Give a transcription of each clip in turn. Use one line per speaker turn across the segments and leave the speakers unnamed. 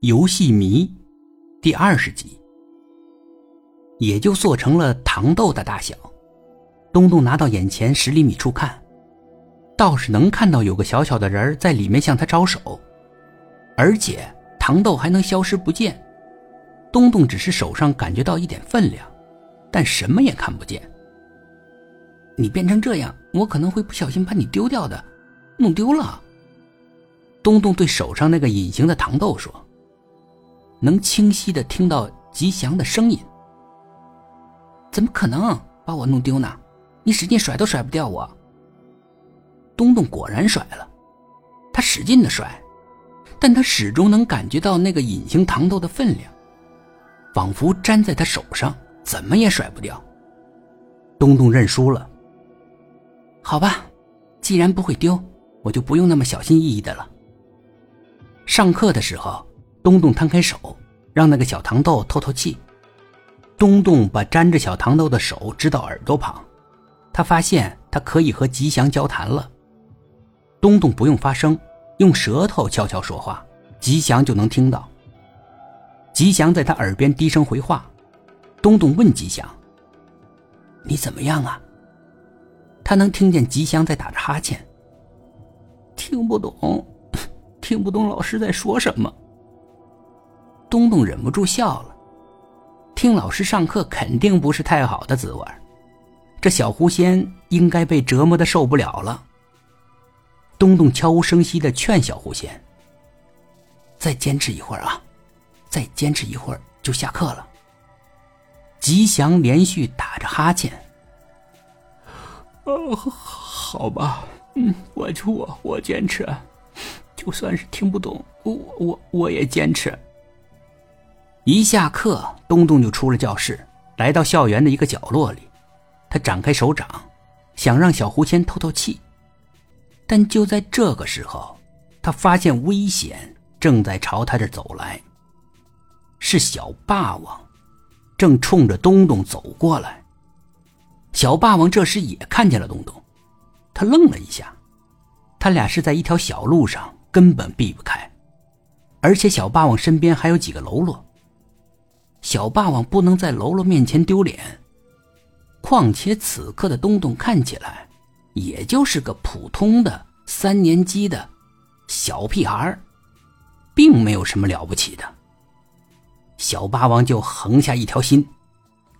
游戏迷》第二十集，也就做成了糖豆的大小。东东拿到眼前十厘米处看，倒是能看到有个小小的人在里面向他招手，而且糖豆还能消失不见。东东只是手上感觉到一点分量，但什么也看不见。你变成这样，我可能会不小心把你丢掉的，弄丢了。东东对手上那个隐形的糖豆说：“能清晰的听到吉祥的声音。怎么可能把我弄丢呢？你使劲甩都甩不掉我。”东东果然甩了，他使劲的甩，但他始终能感觉到那个隐形糖豆的分量，仿佛粘在他手上，怎么也甩不掉。东东认输了。好吧，既然不会丢，我就不用那么小心翼翼的了。上课的时候，东东摊开手，让那个小糖豆透透气。东东把粘着小糖豆的手支到耳朵旁，他发现他可以和吉祥交谈了。东东不用发声，用舌头悄悄说话，吉祥就能听到。吉祥在他耳边低声回话。东东问吉祥：“你怎么样啊？”他能听见吉祥在打着哈欠。听不懂。听不懂老师在说什么，东东忍不住笑了。听老师上课肯定不是太好的滋味这小狐仙应该被折磨的受不了了。东东悄无声息的劝小狐仙：“再坚持一会儿啊，再坚持一会儿就下课了。”吉祥连续打着哈欠：“
哦，好吧，嗯，我就我我坚持。”就算是听不懂，我我我也坚持。
一下课，东东就出了教室，来到校园的一个角落里。他展开手掌，想让小狐仙透透气。但就在这个时候，他发现危险正在朝他这走来。是小霸王，正冲着东东走过来。小霸王这时也看见了东东，他愣了一下。他俩是在一条小路上。根本避不开，而且小霸王身边还有几个喽啰。小霸王不能在喽啰面前丢脸，况且此刻的东东看起来也就是个普通的三年级的小屁孩并没有什么了不起的。小霸王就横下一条心，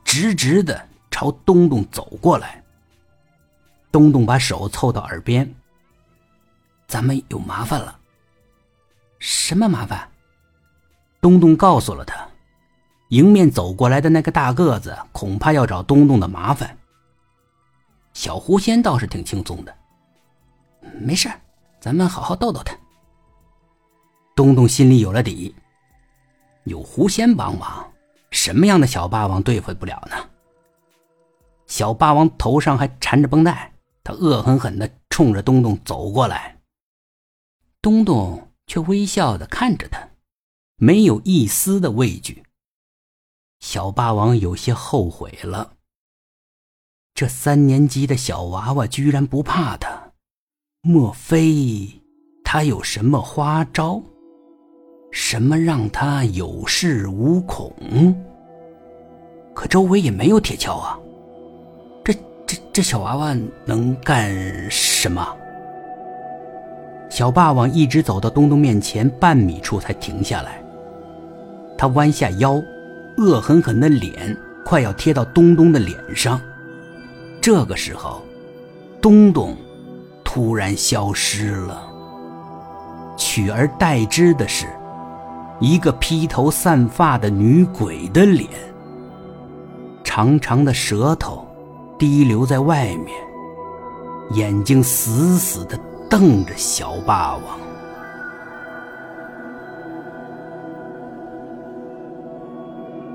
直直的朝东东走过来。东东把手凑到耳边：“咱们有麻烦了。”什么麻烦？东东告诉了他，迎面走过来的那个大个子恐怕要找东东的麻烦。小狐仙倒是挺轻松的，没事咱们好好逗逗他。东东心里有了底，有狐仙帮忙，什么样的小霸王对付不了呢？小霸王头上还缠着绷带，他恶狠狠的冲着东东走过来。东东。却微笑的看着他，没有一丝的畏惧。小霸王有些后悔了。这三年级的小娃娃居然不怕他，莫非他有什么花招？什么让他有恃无恐？可周围也没有铁锹啊！这这这小娃娃能干什么？小霸王一直走到东东面前半米处才停下来。他弯下腰，恶狠狠的脸快要贴到东东的脸上。这个时候，东东突然消失了，取而代之的是一个披头散发的女鬼的脸，长长的舌头滴流在外面，眼睛死死的。瞪着小霸王。